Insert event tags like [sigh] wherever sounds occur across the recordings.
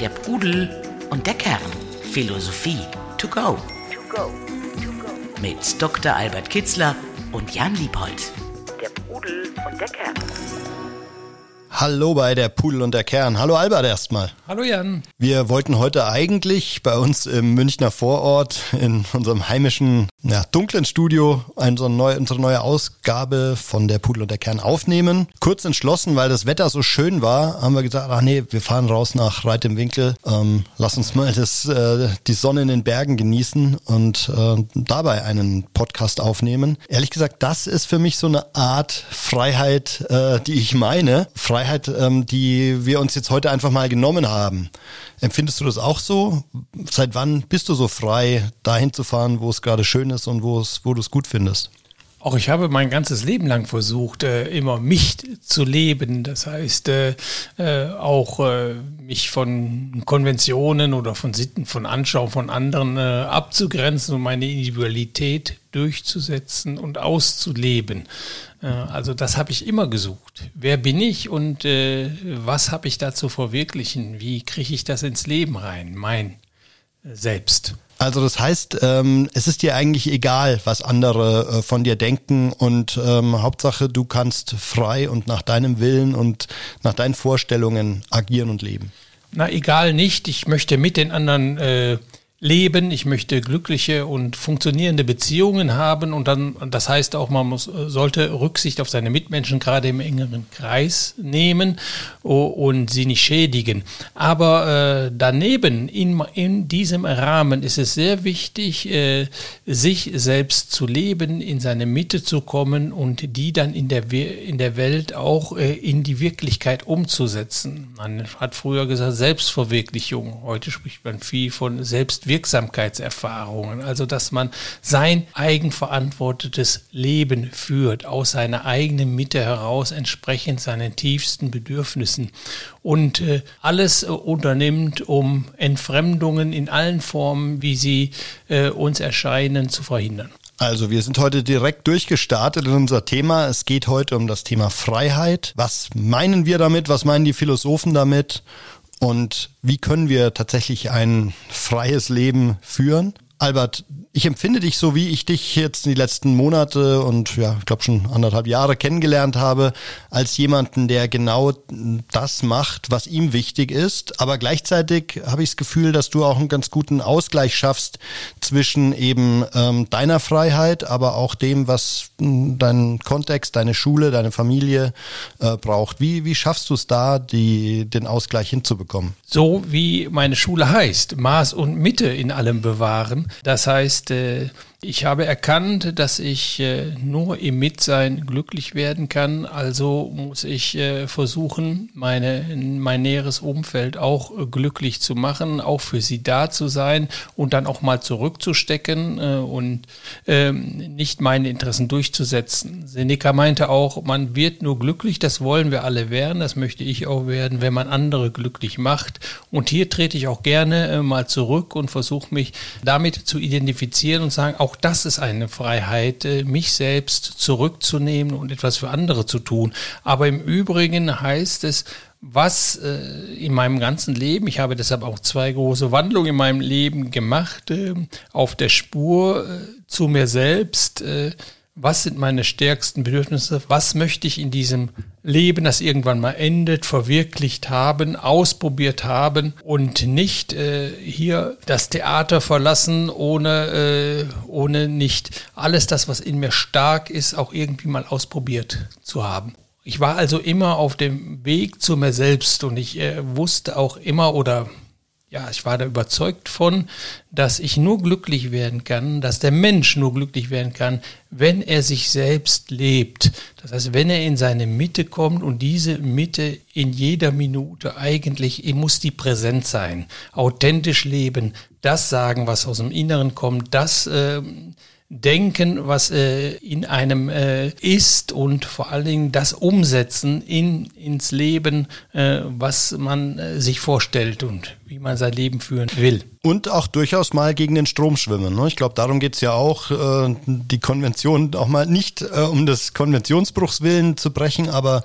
Der Pudel und der Kern. Philosophie to go. Mit Dr. Albert Kitzler und Jan Liebold. Der Pudel und der Kern. Hallo bei der Pudel und der Kern. Hallo Albert erstmal. Hallo Jan. Wir wollten heute eigentlich bei uns im Münchner Vorort in unserem heimischen, ja, dunklen Studio unsere neue, unsere neue Ausgabe von der Pudel und der Kern aufnehmen. Kurz entschlossen, weil das Wetter so schön war, haben wir gesagt, ach nee, wir fahren raus nach Reit im Winkel. Ähm, lass uns mal das, äh, die Sonne in den Bergen genießen und äh, dabei einen Podcast aufnehmen. Ehrlich gesagt, das ist für mich so eine Art Freiheit, äh, die ich meine. Freiheit, ähm, die wir uns jetzt heute einfach mal genommen haben. Empfindest du das auch so? Seit wann bist du so frei, dahin zu fahren, wo es gerade schön ist und wo es, wo du es gut findest? Auch ich habe mein ganzes Leben lang versucht, äh, immer mich zu leben. Das heißt, äh, äh, auch mich von Konventionen oder von Sitten, von Anschauung von anderen abzugrenzen und meine Individualität durchzusetzen und auszuleben. Äh, also das habe ich immer gesucht. Wer bin ich und was habe ich da zu verwirklichen? Wie kriege ich das ins Leben rein? Mein Selbst. Also das heißt, ähm, es ist dir eigentlich egal, was andere äh, von dir denken und ähm, Hauptsache, du kannst frei und nach deinem Willen und nach deinen Vorstellungen agieren und leben. Na, egal nicht. Ich möchte mit den anderen äh, leben, ich möchte glückliche und funktionierende Beziehungen haben und dann, das heißt auch, man muss, sollte Rücksicht auf seine Mitmenschen gerade im engeren Kreis nehmen und sie nicht schädigen. Aber äh, daneben, in, in diesem Rahmen ist es sehr wichtig, äh, sich selbst zu leben, in seine Mitte zu kommen und die dann in der, in der Welt auch äh, in die Wirklichkeit umzusetzen. Man hat früher gesagt Selbstverwirklichung, heute spricht man viel von Selbstwirklichung. Wirksamkeitserfahrungen, also dass man sein eigenverantwortetes Leben führt, aus seiner eigenen Mitte heraus, entsprechend seinen tiefsten Bedürfnissen und äh, alles äh, unternimmt, um Entfremdungen in allen Formen, wie sie äh, uns erscheinen, zu verhindern. Also wir sind heute direkt durchgestartet in unser Thema. Es geht heute um das Thema Freiheit. Was meinen wir damit? Was meinen die Philosophen damit? Und wie können wir tatsächlich ein freies Leben führen? Albert, ich empfinde dich so, wie ich dich jetzt die letzten Monate und ja, ich glaube schon anderthalb Jahre kennengelernt habe, als jemanden, der genau das macht, was ihm wichtig ist. Aber gleichzeitig habe ich das Gefühl, dass du auch einen ganz guten Ausgleich schaffst zwischen eben ähm, deiner Freiheit, aber auch dem, was hm, dein Kontext, deine Schule, deine Familie äh, braucht. Wie, wie schaffst du es da, die, den Ausgleich hinzubekommen? So wie meine Schule heißt, Maß und Mitte in allem bewahren. Das heißt, äh, ich habe erkannt, dass ich äh, nur im Mitsein glücklich werden kann. Also muss ich äh, versuchen, meine, mein näheres Umfeld auch äh, glücklich zu machen, auch für sie da zu sein und dann auch mal zurückzustecken äh, und ähm, nicht meine Interessen durchzusetzen. Seneca meinte auch, man wird nur glücklich, das wollen wir alle werden, das möchte ich auch werden, wenn man andere glücklich macht. Und hier trete ich auch gerne äh, mal zurück und versuche mich damit zu identifizieren und sagen, auch auch das ist eine Freiheit, äh, mich selbst zurückzunehmen und etwas für andere zu tun. Aber im Übrigen heißt es, was äh, in meinem ganzen Leben, ich habe deshalb auch zwei große Wandlungen in meinem Leben gemacht, äh, auf der Spur zu mir selbst, was sind meine stärksten Bedürfnisse, was möchte ich in diesem Leben, das irgendwann mal endet, verwirklicht haben, ausprobiert haben und nicht äh, hier das Theater verlassen, ohne, äh, ohne nicht alles das, was in mir stark ist, auch irgendwie mal ausprobiert zu haben. Ich war also immer auf dem Weg zu mir selbst und ich äh, wusste auch immer oder ja, ich war da überzeugt von, dass ich nur glücklich werden kann, dass der Mensch nur glücklich werden kann, wenn er sich selbst lebt. Das heißt, wenn er in seine Mitte kommt und diese Mitte in jeder Minute eigentlich, muss die präsent sein, authentisch leben, das sagen, was aus dem Inneren kommt, das äh, denken, was äh, in einem äh, ist und vor allen Dingen das umsetzen in, ins Leben, äh, was man äh, sich vorstellt und wie man sein Leben führen will. Und auch durchaus mal gegen den Strom schwimmen. Ne? Ich glaube, darum geht's ja auch, äh, die Konvention auch mal nicht äh, um des Konventionsbruchs willen zu brechen, aber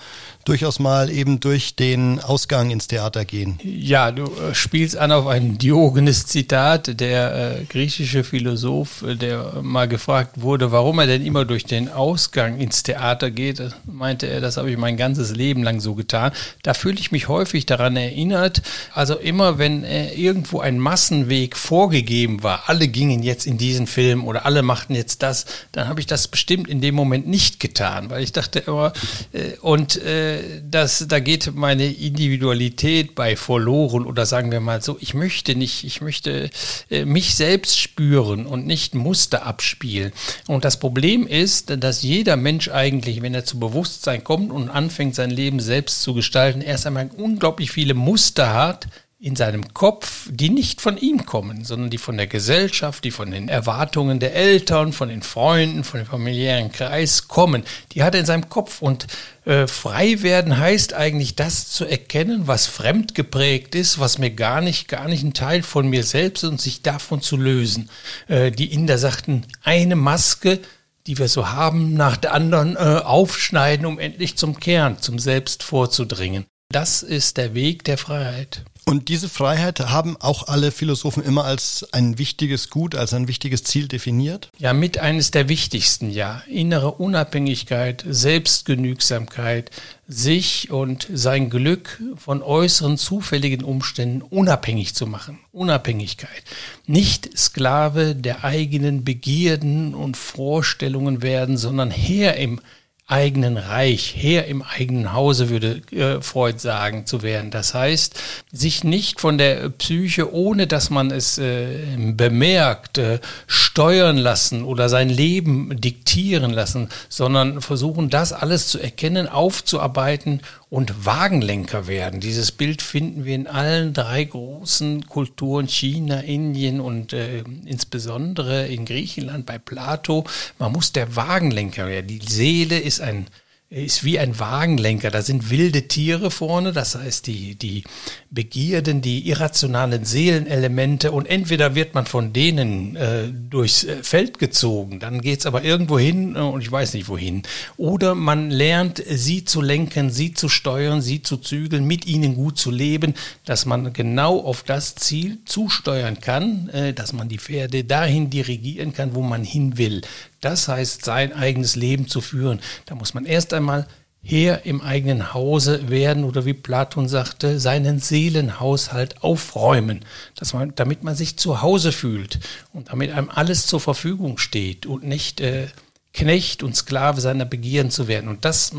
durchaus mal eben durch den Ausgang ins Theater gehen. Ja, du äh, spielst an auf ein Diogenes-Zitat, der äh, griechische Philosoph, äh, der mal gefragt wurde, warum er denn immer durch den Ausgang ins Theater geht, meinte er, das habe ich mein ganzes Leben lang so getan. Da fühle ich mich häufig daran erinnert. Also immer, wenn äh, irgendwo ein Massenweg vorgegeben war, alle gingen jetzt in diesen Film oder alle machten jetzt das, dann habe ich das bestimmt in dem Moment nicht getan, weil ich dachte immer, äh, und äh, das, da geht meine Individualität bei verloren oder sagen wir mal so, ich möchte nicht, ich möchte äh, mich selbst spüren und nicht Muster abspielen. Und das Problem ist, dass jeder Mensch eigentlich, wenn er zu Bewusstsein kommt und anfängt, sein Leben selbst zu gestalten, erst einmal unglaublich viele Muster hat, in seinem Kopf, die nicht von ihm kommen, sondern die von der Gesellschaft, die von den Erwartungen der Eltern, von den Freunden, von dem familiären Kreis kommen. Die hat er in seinem Kopf und äh, frei werden heißt eigentlich das zu erkennen, was fremd geprägt ist, was mir gar nicht, gar nicht ein Teil von mir selbst ist und sich davon zu lösen. Äh, die Inder sagten, eine Maske, die wir so haben, nach der anderen äh, aufschneiden, um endlich zum Kern, zum Selbst vorzudringen. Das ist der Weg der Freiheit. Und diese Freiheit haben auch alle Philosophen immer als ein wichtiges Gut, als ein wichtiges Ziel definiert? Ja, mit eines der wichtigsten, ja. Innere Unabhängigkeit, Selbstgenügsamkeit, sich und sein Glück von äußeren zufälligen Umständen unabhängig zu machen. Unabhängigkeit. Nicht Sklave der eigenen Begierden und Vorstellungen werden, sondern Herr im eigenen Reich, Herr im eigenen Hause, würde äh, Freud sagen, zu werden. Das heißt, sich nicht von der Psyche, ohne dass man es äh, bemerkt, äh, steuern lassen oder sein Leben diktieren lassen, sondern versuchen, das alles zu erkennen, aufzuarbeiten und Wagenlenker werden. Dieses Bild finden wir in allen drei großen Kulturen, China, Indien und äh, insbesondere in Griechenland bei Plato. Man muss der Wagenlenker werden. Die Seele ist ein ist wie ein Wagenlenker. Da sind wilde Tiere vorne, das heißt die, die Begierden, die irrationalen Seelenelemente und entweder wird man von denen äh, durchs äh, Feld gezogen, dann geht's aber irgendwo hin äh, und ich weiß nicht wohin. Oder man lernt, sie zu lenken, sie zu steuern, sie zu zügeln, mit ihnen gut zu leben, dass man genau auf das Ziel zusteuern kann, äh, dass man die Pferde dahin dirigieren kann, wo man hin will. Das heißt, sein eigenes Leben zu führen. Da muss man erst einmal Herr im eigenen Hause werden oder wie Platon sagte, seinen Seelenhaushalt aufräumen, dass man, damit man sich zu Hause fühlt und damit einem alles zur Verfügung steht und nicht äh, Knecht und Sklave seiner Begierden zu werden. Und das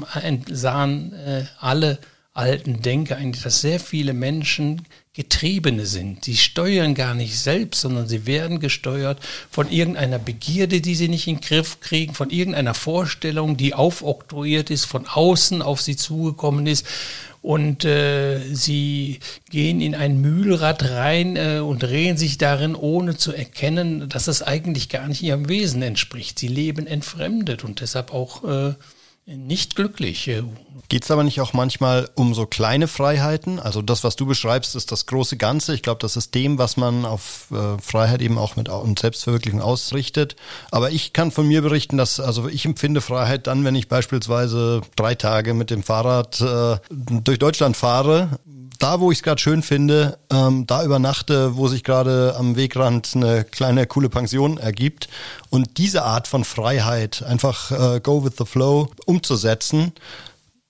sahen äh, alle alten Denker eigentlich, dass sehr viele Menschen Getriebene sind. Sie steuern gar nicht selbst, sondern sie werden gesteuert von irgendeiner Begierde, die sie nicht in den Griff kriegen, von irgendeiner Vorstellung, die aufoktroyiert ist, von außen auf sie zugekommen ist. Und äh, sie gehen in ein Mühlrad rein äh, und drehen sich darin, ohne zu erkennen, dass es eigentlich gar nicht ihrem Wesen entspricht. Sie leben entfremdet und deshalb auch äh, nicht glücklich. Geht es aber nicht auch manchmal um so kleine Freiheiten? Also das, was du beschreibst, ist das große Ganze. Ich glaube, das ist dem, was man auf äh, Freiheit eben auch mit und Selbstverwirklichung ausrichtet. Aber ich kann von mir berichten, dass also ich empfinde Freiheit dann, wenn ich beispielsweise drei Tage mit dem Fahrrad äh, durch Deutschland fahre da, wo ich es gerade schön finde, ähm, da übernachte, wo sich gerade am Wegrand eine kleine coole Pension ergibt. Und diese Art von Freiheit, einfach äh, go with the flow, umzusetzen,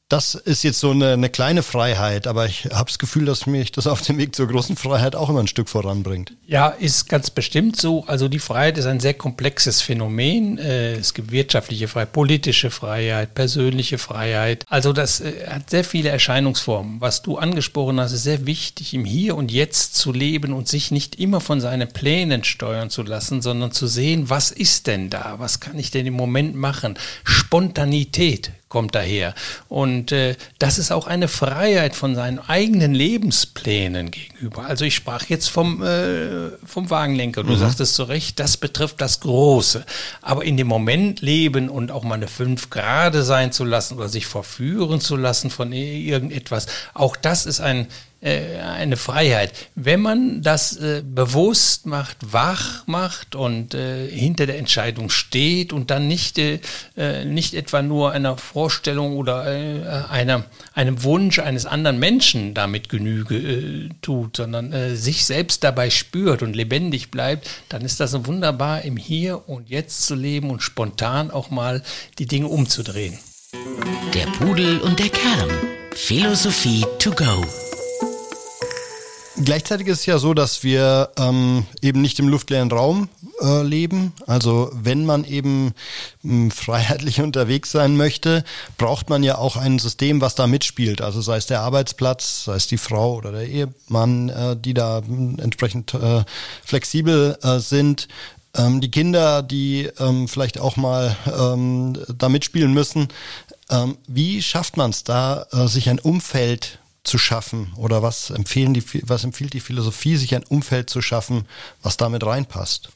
das ist jetzt so eine, eine kleine Freiheit, aber ich habe das Gefühl, dass mich das auf dem Weg zur großen Freiheit auch immer ein Stück voranbringt. Ja, ist ganz bestimmt so. Also die Freiheit ist ein sehr komplexes Phänomen. Äh, es gibt wirtschaftliche Freiheit, politische Freiheit, persönliche Freiheit. Also das äh, hat sehr viele Erscheinungsformen. Was du angesprochen hast, ist sehr wichtig, im Hier und Jetzt zu leben und sich nicht immer von seinen Plänen steuern zu lassen, sondern zu sehen, was ist denn da? Was kann ich denn im Moment machen? Spontanität kommt daher. Und äh, das ist auch eine Freiheit von seinen eigenen Lebensplänen gegenüber. Also ich sprach jetzt vom, äh, vom Wagenlenker. Du mhm. sagtest zu Recht, das betrifft das Große. Aber in dem Moment leben und auch mal eine fünf Grade sein zu lassen oder sich verführen zu lassen von irgendetwas, auch das ist ein eine Freiheit. Wenn man das äh, bewusst macht, wach macht und äh, hinter der Entscheidung steht und dann nicht, äh, äh nicht etwa nur einer Vorstellung oder äh, einer, einem Wunsch eines anderen Menschen damit Genüge äh, tut, sondern äh, sich selbst dabei spürt und lebendig bleibt, dann ist das wunderbar, im Hier und Jetzt zu leben und spontan auch mal die Dinge umzudrehen. Der Pudel und der Kern. Philosophie to go. Gleichzeitig ist es ja so, dass wir ähm, eben nicht im luftleeren Raum äh, leben. Also wenn man eben mh, hm, [laughs] freiheitlich unterwegs sein möchte, braucht man ja auch ein System, was da mitspielt. Also sei es der Arbeitsplatz, sei es die Frau oder der Ehemann, äh, die da hm, entsprechend äh, flexibel äh, sind. Ähm, die Kinder, die ähm, vielleicht auch mal ähm, da mitspielen müssen. Ähm, wie schafft man es da, äh, sich ein Umfeld zu schaffen? Oder was empfehlen die, was empfiehlt die Philosophie, sich ein Umfeld zu schaffen, was damit reinpasst?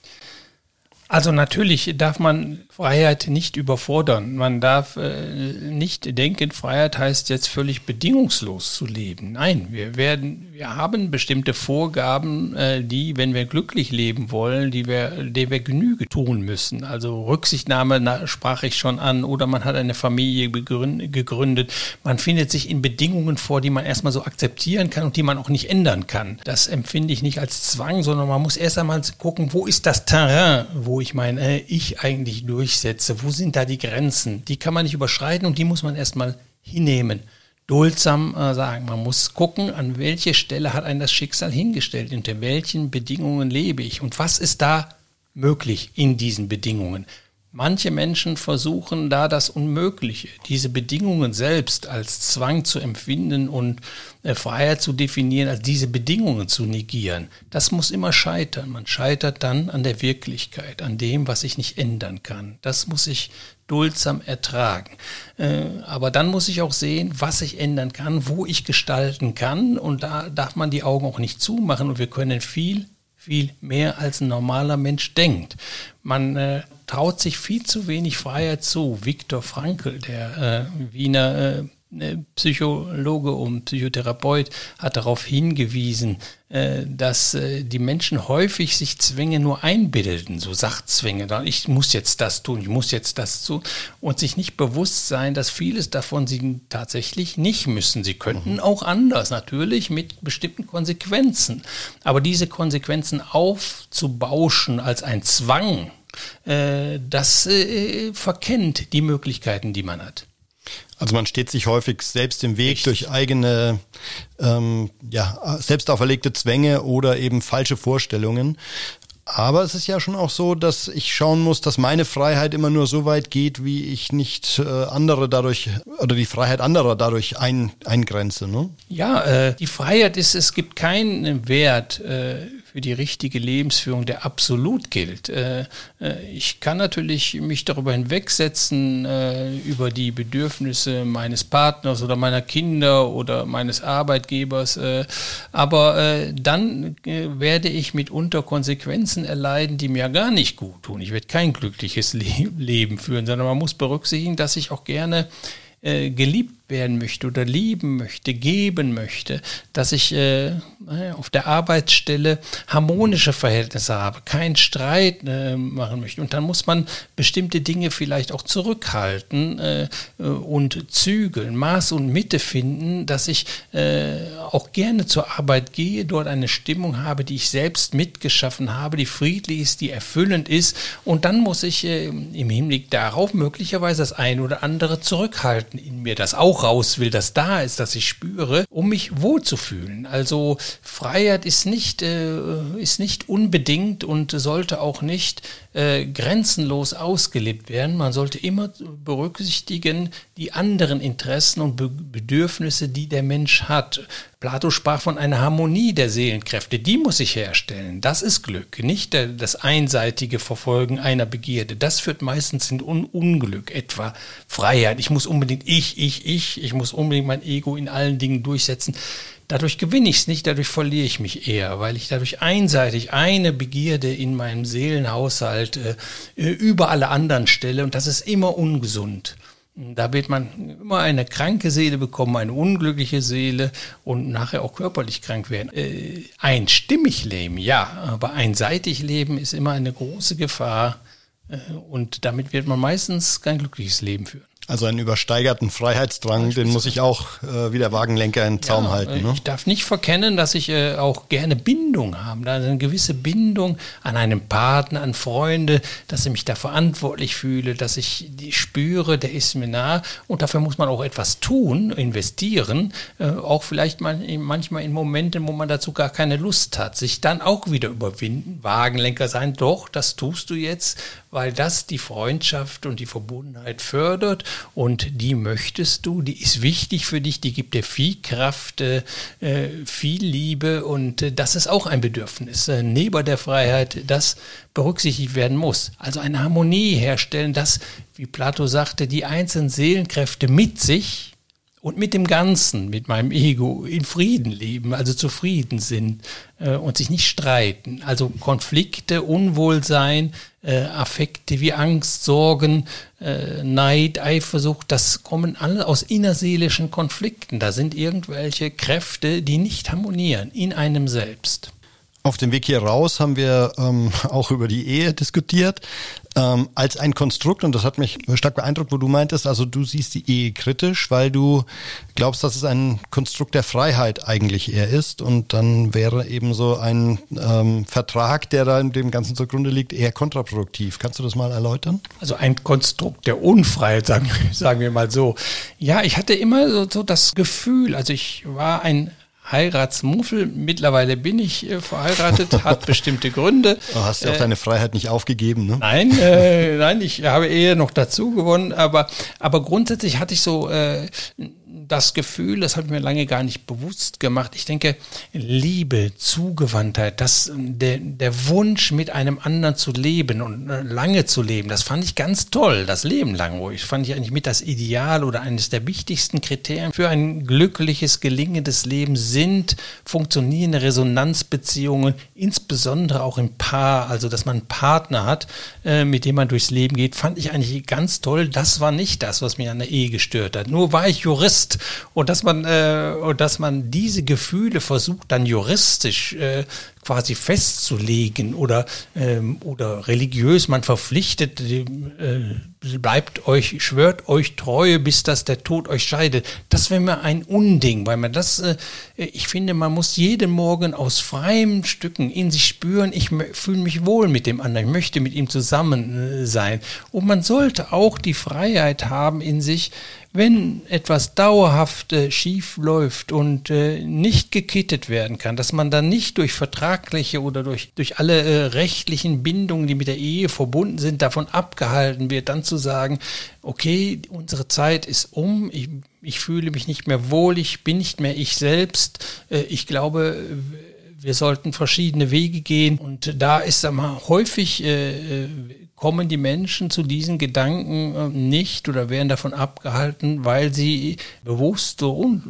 Also natürlich darf man Freiheit nicht überfordern. Man darf äh, nicht denken, Freiheit heißt jetzt völlig bedingungslos zu leben. Nein, wir werden, wir haben bestimmte Vorgaben, äh, die, wenn wir glücklich leben wollen, die wir, die wir Genüge tun müssen. Also Rücksichtnahme na, sprach ich schon an, oder man hat eine Familie gegründet. Man findet sich in Bedingungen vor, die man erstmal so akzeptieren kann und die man auch nicht ändern kann. Das empfinde ich nicht als Zwang, sondern man muss erst einmal gucken, wo ist das Terrain, wo ich mein äh, Ich eigentlich durchsetze? Wo sind da die Grenzen? Die kann man nicht überschreiten und die muss man erstmal hinnehmen. Duldsam äh, sagen, man muss gucken, an welche Stelle hat ein das Schicksal hingestellt, unter welchen Bedingungen lebe ich und was ist da möglich in diesen Bedingungen. Manche Menschen versuchen da das Unmögliche, diese Bedingungen selbst als Zwang zu empfinden und äh, Freiheit zu definieren, als diese Bedingungen zu negieren. Das muss immer scheitern. Man scheitert dann an der Wirklichkeit, an dem, was ich nicht ändern kann. Das muss ich duldsam ertragen. Äh, aber dann muss ich auch sehen, was ich ändern kann, wo ich gestalten kann. Und da darf man die Augen auch nicht zumachen. Und wir können viel viel mehr als ein normaler Mensch denkt. Man äh, traut sich viel zu wenig Freiheit zu. Viktor Frankl, der äh, Wiener äh, ne, Psychologe und Psychotherapeut hat darauf hingewiesen, äh, dass äh, die Menschen häufig sich Zwänge nur einbilden, so Sachzwänge. Ich muss jetzt das tun, ich muss jetzt das tun und sich nicht bewusst sein, dass vieles davon sie tatsächlich nicht müssen. Sie könnten mhm. auch anders, natürlich mit bestimmten Konsequenzen. Aber diese Konsequenzen aufzubauschen als ein Zwang, äh, das äh, verkennt die Möglichkeiten, die man hat. Also man steht sich häufig selbst im Weg Richtig. durch eigene, ähm, ja, selbst auferlegte Zwänge oder eben falsche Vorstellungen. Aber es ist ja schon auch so, dass ich schauen muss, dass meine Freiheit immer nur so weit geht, wie ich nicht äh, andere dadurch oder die Freiheit anderer dadurch ein, eingrenze. Ne? Ja, äh, die Freiheit ist, es gibt keinen Wert äh, für die richtige Lebensführung, der absolut gilt. Äh, äh, ich kann natürlich mich darüber hinwegsetzen, äh, über die Bedürfnisse meines Partners oder meiner Kinder oder meines Arbeitgebers, aber dann werde ich mitunter Konsequenzen erleiden, die mir gar nicht gut tun. Ich werde kein glückliches [laughs] Leben führen, sondern man muss berücksichtigen, dass ich auch gerne geliebt werden möchte oder lieben möchte, geben möchte, dass ich äh, auf der Arbeitsstelle harmonische Verhältnisse habe, keinen Streit äh, machen möchte. Und dann muss man bestimmte Dinge vielleicht auch zurückhalten äh, und zügeln, Maß und Mitte finden, dass ich äh, auch gerne zur Arbeit gehe, dort eine Stimmung habe, die ich selbst mitgeschaffen habe, die friedlich ist, die erfüllend ist. Und dann muss ich äh, im Hinblick darauf möglicherweise das eine oder andere zurückhalten in mir, das raus will, das da ist, das ich spüre, um mich wohlzufühlen. Also Freiheit ist nicht, äh, ist nicht unbedingt und sollte auch nicht äh, grenzenlos ausgelebt werden. Man sollte immer berücksichtigen die anderen Interessen und Be Bedürfnisse, die der Mensch hat. Plato sprach von einer Harmonie der Seelenkräfte, die muss sich herstellen. Das ist Glück, nicht das einseitige Verfolgen einer Begierde. Das führt meistens in Un Unglück, etwa Freiheit. Ich muss unbedingt ich, ich, ich, ich muss unbedingt mein Ego in allen Dingen durchsetzen. Dadurch gewinne ich es nicht, dadurch verliere ich mich eher, weil ich dadurch einseitig eine Begierde in meinem Seelenhaushalt äh, über alle anderen stelle und das ist immer ungesund. Da wird man immer eine kranke Seele bekommen, eine unglückliche Seele und nachher auch körperlich krank werden. Äh, einstimmig leben, ja, aber einseitig leben ist immer eine große Gefahr äh, und damit wird man meistens kein glückliches Leben führen. Also einen übersteigerten Freiheitsdrang, den muss ich auch äh, wie der Wagenlenker in Zaum ja, halten. Ne? Ich darf nicht verkennen, dass ich äh, auch gerne Bindung habe. Da eine gewisse Bindung an einen Partner, an Freunde, dass ich mich da verantwortlich fühle, dass ich die spüre, der ist mir nah. Und dafür muss man auch etwas tun, investieren. Äh, auch vielleicht mal, manchmal in Momenten, wo man dazu gar keine Lust hat. Sich dann auch wieder überwinden, Wagenlenker sein. Doch, das tust du jetzt, weil das die Freundschaft und die Verbundenheit fördert und die möchtest du, die ist wichtig für dich, die gibt dir viel Kraft, äh, viel Liebe und äh, das ist auch ein Bedürfnis. Äh, neben der Freiheit, das berücksichtigt werden muss. Also eine Harmonie herstellen, dass, wie Plato sagte, die einzelnen Seelenkräfte mit sich und mit dem Ganzen, mit meinem Ego in Frieden leben, also zufrieden sind äh, und sich nicht streiten. Also Konflikte, Unwohlsein, äh, Affekte wie Angst, Sorgen, äh, Neid, Eifersucht, das kommen alle aus innerseelischen Konflikten. Da sind irgendwelche Kräfte, die nicht harmonieren in einem selbst. Auf dem Weg hier raus haben wir ähm, auch über die Ehe diskutiert ähm, als ein Konstrukt und das hat mich stark beeindruckt, wo du meintest, also du siehst die Ehe kritisch, weil du glaubst, dass es ein Konstrukt der Freiheit eigentlich eher ist und dann wäre eben so ein ähm, Vertrag, der da dem Ganzen zugrunde liegt, eher kontraproduktiv. Kannst du das mal erläutern? Also ein Konstrukt der Unfreiheit, sagen, [laughs] sagen wir mal so. Ja, ich hatte immer so, so das Gefühl, also ich war ein Heiratsmuffel. Mittlerweile bin ich äh, verheiratet, hat [laughs] bestimmte Gründe. Du hast ja auch äh, deine Freiheit nicht aufgegeben, ne? Nein, äh, [laughs] nein, ich habe eher noch dazu gewonnen, aber, aber grundsätzlich hatte ich so äh, das Gefühl, das habe ich mir lange gar nicht bewusst gemacht. Ich denke, Liebe, Zugewandtheit, das, der, der Wunsch, mit einem anderen zu leben und äh, lange zu leben, das fand ich ganz toll, das Leben lang ruhig. Fand ich eigentlich mit das Ideal oder eines der wichtigsten Kriterien für ein glückliches, gelingendes Leben sind funktionierende Resonanzbeziehungen, insbesondere auch im Paar, also dass man einen Partner hat, äh, mit dem man durchs Leben geht, fand ich eigentlich ganz toll. Das war nicht das, was mich an der Ehe gestört hat. Nur war ich Jurist und dass man äh, und dass man diese Gefühle versucht dann juristisch äh, quasi festzulegen oder ähm, oder religiös man verpflichtet äh, bleibt euch schwört euch Treue bis dass der Tod euch scheidet. Das wäre mir ein Unding weil man das äh, ich finde man muss jeden Morgen aus freien Stücken in sich spüren ich fühle mich wohl mit dem anderen ich möchte mit ihm zusammen äh, sein. Und man sollte auch die Freiheit haben in sich wenn etwas dauerhaft äh, schief läuft und äh, nicht gekittet werden kann, dass man dann nicht durch vertragliche oder durch, durch alle äh, rechtlichen Bindungen, die mit der Ehe verbunden sind, davon abgehalten wird, dann zu sagen, okay, unsere Zeit ist um, ich, ich fühle mich nicht mehr wohl, ich bin nicht mehr ich selbst. Äh, ich glaube, wir sollten verschiedene Wege gehen und da ist mal häufig äh, äh kommen die Menschen zu diesen Gedanken äh, nicht oder werden davon abgehalten, weil sie bewusst oder un,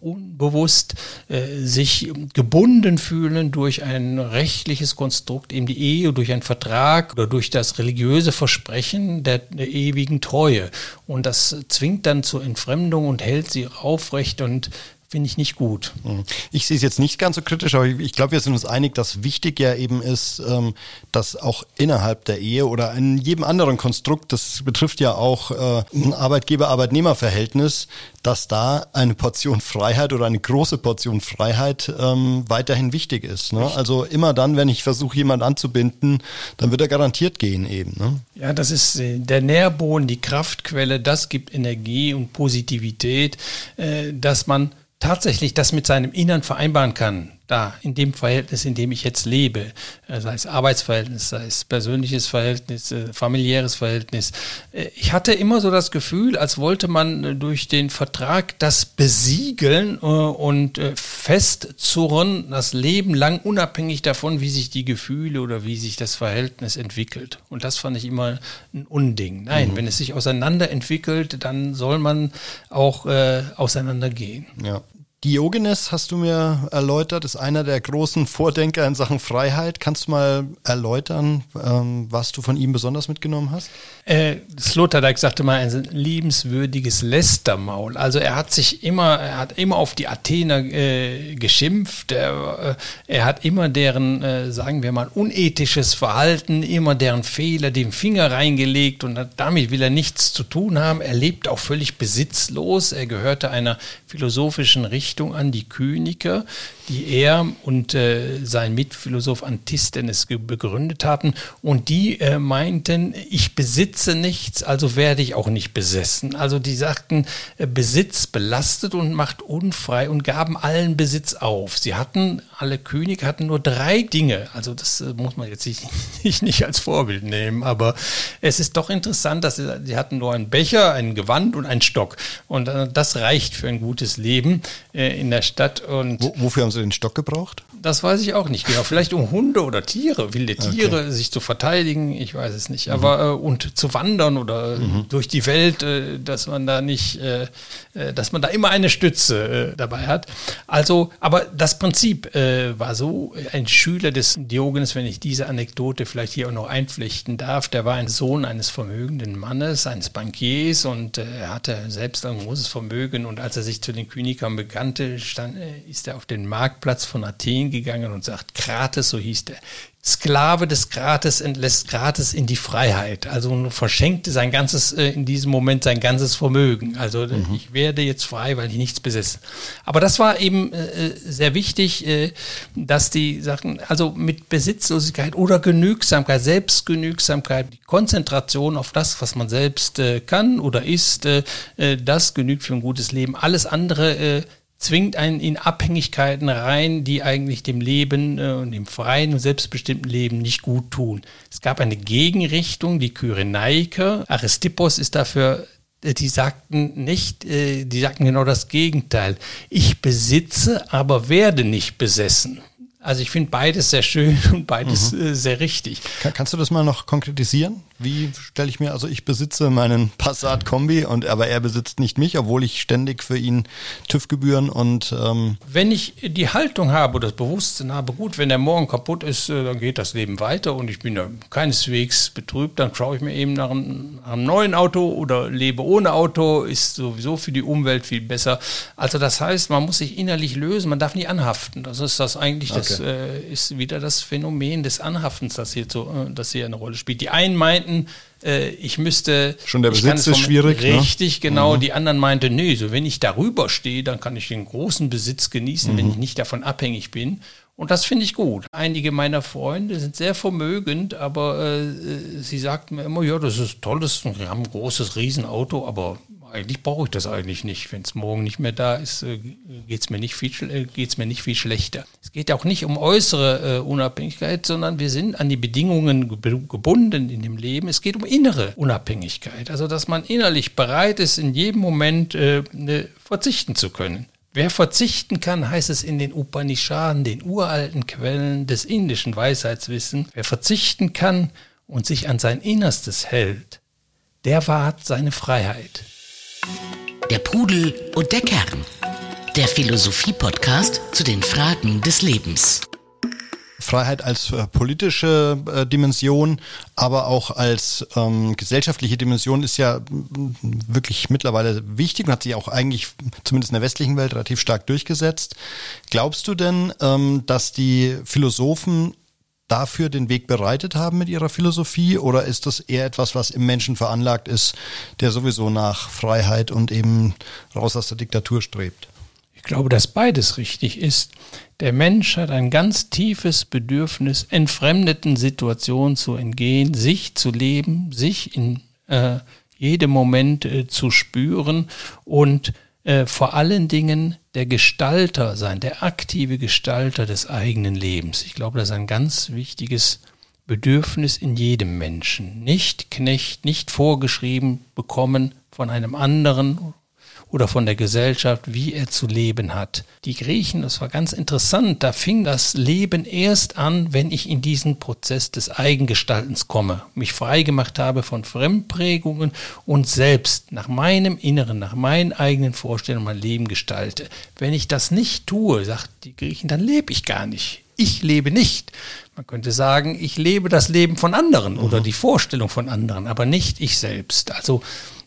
unbewusst äh, sich gebunden fühlen durch ein rechtliches Konstrukt, eben die Ehe, durch einen Vertrag oder durch das religiöse Versprechen der, der ewigen Treue. Und das zwingt dann zur Entfremdung und hält sie aufrecht und finde ich nicht gut. Mhm. Ich sehe es jetzt nicht ganz so kritisch, aber ich glaube, wir sind uns einig, dass wichtig ja eben ist, ähm, dass auch innerhalb der Ehe oder in jedem anderen Konstrukt, das betrifft ja auch äh, ein Arbeitgeber-Arbeitnehmer-Verhältnis, dass da eine Portion Freiheit oder eine große Portion Freiheit ähm, weiterhin wichtig ist. Ne? Also immer dann, wenn ich versuche, jemanden anzubinden, dann wird er garantiert gehen eben. Ne? Ja, das ist äh, der Nährboden, die Kraftquelle, das gibt Energie und Positivität, äh, dass man tatsächlich das mit seinem Innern vereinbaren kann, da in dem Verhältnis, in dem ich jetzt lebe, äh, sei es Arbeitsverhältnis, sei es persönliches Verhältnis, äh, familiäres Verhältnis. Äh, ich hatte immer so das Gefühl, als wollte man durch den Vertrag das besiegeln und festzurren, das Leben lang unabhängig davon, wie sich die Gefühle oder wie sich das Verhältnis entwickelt. Und das fand ich immer ein Unding. Nein, mhm. wenn es sich auseinander entwickelt, dann soll man auch äh, auseinandergehen. Ja Diogenes, hast du mir erläutert, ist einer der großen Vordenker in Sachen Freiheit. Kannst du mal erläutern, ähm, was du von ihm besonders mitgenommen hast? Äh, Sloterdijk sagte mal, ein liebenswürdiges Lästermaul. Also er hat sich immer, er hat immer auf die Athener äh, geschimpft. Er, äh, er, hat immer deren, äh, sagen wir mal, unethisches Verhalten, immer deren Fehler den Finger reingelegt und damit will er nichts zu tun haben. Er lebt auch völlig besitzlos. Er gehörte einer philosophischen Richtung an, die Kyniker, die er und äh, sein Mitphilosoph Antisthenes begründet hatten. Und die äh, meinten, ich besitze nichts, also werde ich auch nicht besessen. Also die sagten, äh, Besitz belastet und macht unfrei und gaben allen Besitz auf. Sie hatten, alle Könige hatten nur drei Dinge. Also das äh, muss man jetzt nicht, [laughs] nicht als Vorbild nehmen, aber es ist doch interessant, dass sie, sie hatten nur einen Becher, ein Gewand und einen Stock. Und äh, das reicht für ein gutes Leben äh, in der Stadt. Und Wo, wofür haben sie den Stock gebraucht? Das weiß ich auch nicht genau. Vielleicht um Hunde oder Tiere, wilde Tiere, okay. sich zu verteidigen, ich weiß es nicht. Mhm. Aber äh, und zu wandern oder mhm. durch die Welt, äh, dass man da nicht, äh, dass man da immer eine Stütze dabei hat. Also, aber das Prinzip war so, ein Schüler des Diogenes, wenn ich diese Anekdote vielleicht hier auch noch einpflichten darf, der war ein Sohn eines vermögenden Mannes, eines Bankiers und er hatte selbst ein großes Vermögen und als er sich zu den Kynikern bekannte, stand, ist er auf den Marktplatz von Athen gegangen und sagt, Krates, so hieß der, Sklave des Gratis entlässt Gratis in die Freiheit. Also verschenkte sein ganzes, äh, in diesem Moment sein ganzes Vermögen. Also mhm. ich werde jetzt frei, weil ich nichts besitze. Aber das war eben äh, sehr wichtig, äh, dass die sagten, also mit Besitzlosigkeit oder Genügsamkeit, Selbstgenügsamkeit, die Konzentration auf das, was man selbst äh, kann oder ist, äh, äh, das genügt für ein gutes Leben. Alles andere zwingt einen in Abhängigkeiten rein, die eigentlich dem Leben äh, und dem freien und selbstbestimmten Leben nicht gut tun. Es gab eine Gegenrichtung, die Kyrenaiker. Aristippos ist dafür äh, die sagten nicht, äh, die sagten genau das Gegenteil. Ich besitze, aber werde nicht besessen. Also ich finde beides sehr schön [laughs] und beides mhm. sehr richtig. kannst du das mal noch konkretisieren? Wie stelle ich mir, also ich besitze meinen [laughs] Passat Kombi und aber er besitzt nicht mich, obwohl ich ständig für ihn TÜV-Gebühren und ähm wenn ich die Haltung habe, das Bewusstsein habe, gut, wenn der morgen kaputt ist, äh, dann geht das Leben weiter und ich bin da keineswegs betrübt, dann schaue ich mir eben nach einem, nach einem neuen Auto oder lebe ohne Auto, ist sowieso für die Umwelt viel besser. Also das heißt, man muss sich innerlich lösen, man darf nie anhaften. Das ist das eigentlich, okay. das äh, ist wieder das Phänomen des Anhaftens, das hier, so, äh, das hier eine Rolle spielt. Die einen meinten, äh, ich müsste. Schon der Besitz ist schwierig. Ne? Richtig, ne? genau. Mhm. Die anderen meinten, nee, so wenn ich darüber stehe, dann kann ich den großen Besitz genießen, mhm. wenn ich nicht davon abhängig bin. Und das finde ich gut. Einige meiner Freunde sind sehr vermögend, aber äh, sie sagten mir immer, ja, das ist toll, das, wir haben ein großes Riesenauto, aber eigentlich brauche ich das eigentlich nicht. Wenn es morgen nicht mehr da ist, äh, geht es mir, nicht viel, äh, mir nicht viel schlechter. Es geht auch nicht um äußere äh, Unabhängigkeit, sondern wir sind an die Bedingungen gebunden in dem Leben. Es geht um innere Unabhängigkeit. Also, dass man innerlich bereit ist, in jedem Moment ne, verzichten zu können. Wer verzichten kann, heißt es in den Upanishaden, den uralten Quellen des indischen Weisheitswissens, wer verzichten kann und sich an sein Innerstes hält, der wahrt seine Freiheit. Der Pudel und der Kern. Der Philosophie-Podcast zu den Fragen des Lebens. Freiheit als äh, politische äh, Dimension, aber auch als ähm, gesellschaftliche Dimension ist ja wirklich mittlerweile wichtig und hat sich auch eigentlich zumindest in der westlichen Welt relativ stark durchgesetzt. Glaubst du denn, ähm, dass die Philosophen dafür den Weg bereitet haben mit ihrer Philosophie oder ist das eher etwas, was im Menschen veranlagt ist, der sowieso nach Freiheit und eben raus aus der Diktatur strebt? Ich glaube, dass beides richtig ist. Der Mensch hat ein ganz tiefes Bedürfnis, entfremdeten Situationen zu entgehen, sich zu leben, sich in äh, jedem Moment äh, zu spüren und äh, vor allen Dingen der Gestalter sein, der aktive Gestalter des eigenen Lebens. Ich glaube, das ist ein ganz wichtiges Bedürfnis in jedem Menschen. Nicht Knecht, nicht vorgeschrieben bekommen von einem anderen oder von der Gesellschaft, wie er zu leben hat. Die Griechen, das war ganz interessant, da fing das Leben erst an, wenn ich in diesen Prozess des Eigengestaltens komme, mich freigemacht habe von Fremdprägungen und selbst nach meinem Inneren, nach meinen eigenen Vorstellungen mein Leben gestalte. Wenn ich das nicht tue, sagt die Griechen, dann lebe ich gar nicht. Ich lebe nicht. Man könnte sagen, ich lebe das Leben von anderen oder mhm. die Vorstellung von anderen, aber nicht ich selbst. Also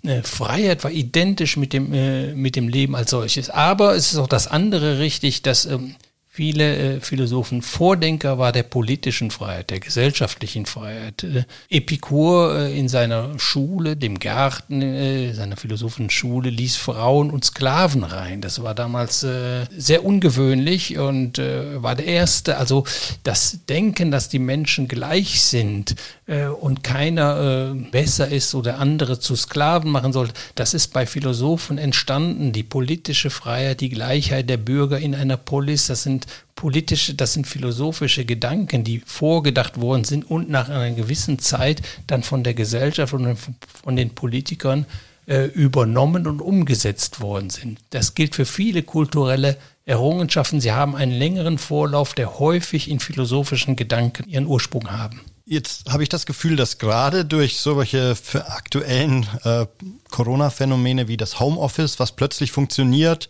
äh, Freiheit war identisch mit dem, äh, mit dem Leben als solches. Aber es ist auch das andere richtig, dass ähm, viele äh, Philosophen Vordenker war der politischen Freiheit, der gesellschaftlichen Freiheit. Äh, Epikur äh, in seiner Schule, dem Garten, seiner Philosophenschule, ließ Frauen und Sklaven rein. Das war damals sehr ungewöhnlich und war der erste. Also das Denken, dass die Menschen gleich sind und keiner besser ist oder andere zu Sklaven machen sollte, das ist bei Philosophen entstanden. Die politische Freiheit, die Gleichheit der Bürger in einer Polis, das sind politische, das sind philosophische Gedanken, die vorgedacht worden sind und nach einer gewissen Zeit dann von der Gesellschaft und von den Politikern äh, übernommen und umgesetzt worden sind. Das gilt für viele kulturelle Errungenschaften. Sie haben einen längeren Vorlauf, der häufig in philosophischen Gedanken ihren Ursprung haben. Jetzt habe ich das Gefühl, dass gerade durch solche aktuellen äh, Corona-Phänomene wie das Homeoffice, was plötzlich funktioniert,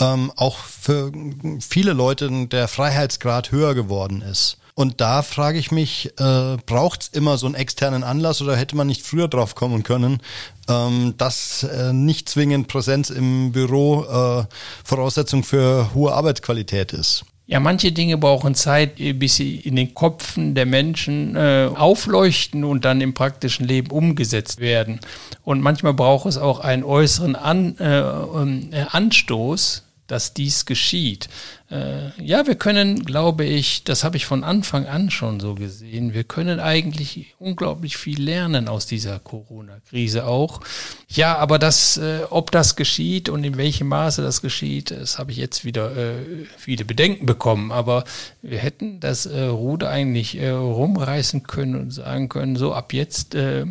ähm, auch für viele Leute der Freiheitsgrad höher geworden ist. Und da frage ich mich, äh, braucht es immer so einen externen Anlass oder hätte man nicht früher drauf kommen können, ähm, dass äh, nicht zwingend Präsenz im Büro äh, Voraussetzung für hohe Arbeitsqualität ist? Ja, manche Dinge brauchen Zeit, bis sie in den Köpfen der Menschen äh, aufleuchten und dann im praktischen Leben umgesetzt werden. Und manchmal braucht es auch einen äußeren An, äh, äh Anstoß, dass dies geschieht. Äh, ja, wir können, glaube ich, das habe ich von Anfang an schon so gesehen, wir können eigentlich unglaublich viel lernen aus dieser Corona-Krise auch. Ja, aber das, äh, ob das geschieht und in welchem Maße das geschieht, das habe ich jetzt wieder äh, viele Bedenken bekommen. Aber wir hätten das äh, Ruder eigentlich äh, rumreißen können und sagen können, so ab jetzt äh,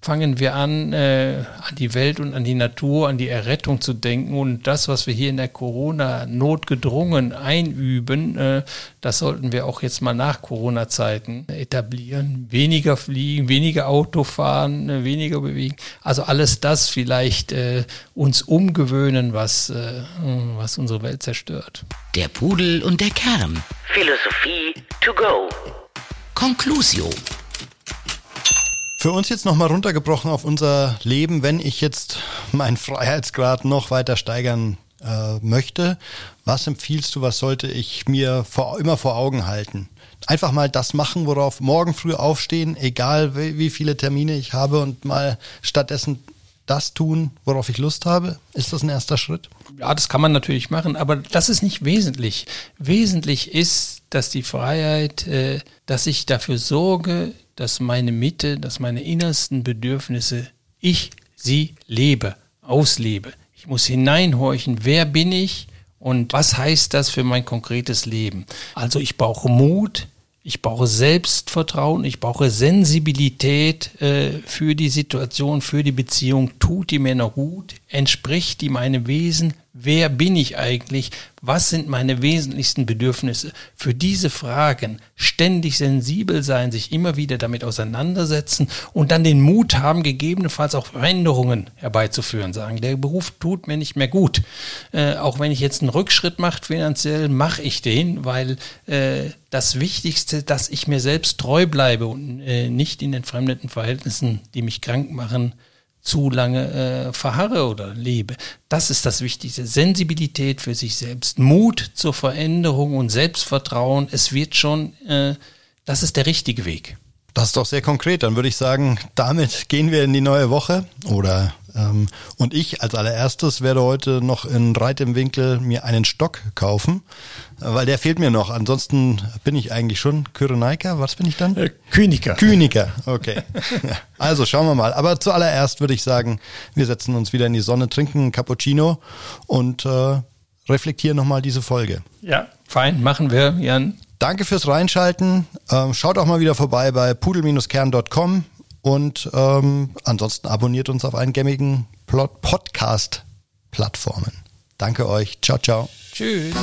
fangen wir an, äh, an die Welt und an die Natur, an die Errettung zu denken. Und das, was wir hier in der Corona-Not gedrungen einüben, äh, das sollten wir auch jetzt mal nach Corona-Zeiten etablieren. Weniger fliegen, weniger Auto fahren, äh, weniger bewegen. Also alles das vielleicht äh, uns umgewöhnen, was, äh, was unsere Welt zerstört. Der Pudel und der Kern. Philosophie to go. Conclusio. Für uns jetzt nochmal runtergebrochen auf unser Leben, wenn ich jetzt meinen Freiheitsgrad noch weiter steigern äh, möchte, was empfiehlst du, was sollte ich mir vor, immer vor Augen halten? Einfach mal das machen, worauf morgen früh aufstehen, egal wie, wie viele Termine ich habe und mal stattdessen das tun, worauf ich Lust habe? Ist das ein erster Schritt? Ja, das kann man natürlich machen, aber das ist nicht wesentlich. Wesentlich ist, dass die Freiheit, äh, dass ich dafür sorge, dass meine Mitte, dass meine innersten Bedürfnisse, ich sie lebe, auslebe. Ich muss hineinhorchen, wer bin ich und was heißt das für mein konkretes Leben. Also ich brauche Mut, ich brauche Selbstvertrauen, ich brauche Sensibilität äh, für die Situation, für die Beziehung. Tut die noch gut? Entspricht die meinem Wesen? Wer bin ich eigentlich? Was sind meine wesentlichsten Bedürfnisse? Für diese Fragen ständig sensibel sein, sich immer wieder damit auseinandersetzen und dann den Mut haben, gegebenenfalls auch Veränderungen herbeizuführen. Sagen, der Beruf tut mir nicht mehr gut. Äh, auch wenn ich jetzt einen Rückschritt mache finanziell, mache ich den, weil äh, das Wichtigste, dass ich mir selbst treu bleibe und äh, nicht in entfremdeten Verhältnissen, die mich krank machen, zu lange äh, verharre oder lebe. Das ist das Wichtigste. Sensibilität für sich selbst, Mut zur Veränderung und Selbstvertrauen. Es wird schon, äh, das ist der richtige Weg. Das ist doch sehr konkret. Dann würde ich sagen, damit gehen wir in die neue Woche. Oder und ich als allererstes werde heute noch in Reit im Winkel mir einen Stock kaufen, äh, weil der fehlt mir noch. Ansonsten bin ich eigentlich schon Kyrenaika. Was bin ich dann? Äh, Kyniker. Kyniker, okay. [laughs] also schauen wir mal. Aber zuallererst würde ich sagen, wir setzen uns wieder in die Sonne, trinken einen Cappuccino und äh, reflektieren nochmal diese Folge. Ja, fein, machen wir, Jan. Danke fürs Reinschalten. Ähm, schaut auch mal wieder vorbei bei pudel-kern.com und ähm, ansonsten abonniert uns auf allen gängigen Podcast Plattformen. Danke euch. Ciao, ciao. Tschüss.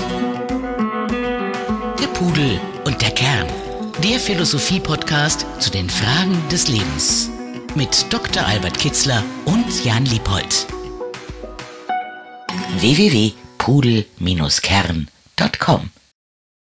Der Pudel und der Kern. Der Philosophie-Podcast zu den Fragen des Lebens. Mit Dr. Albert Kitzler und Jan Liebold. www.pudel-kern.com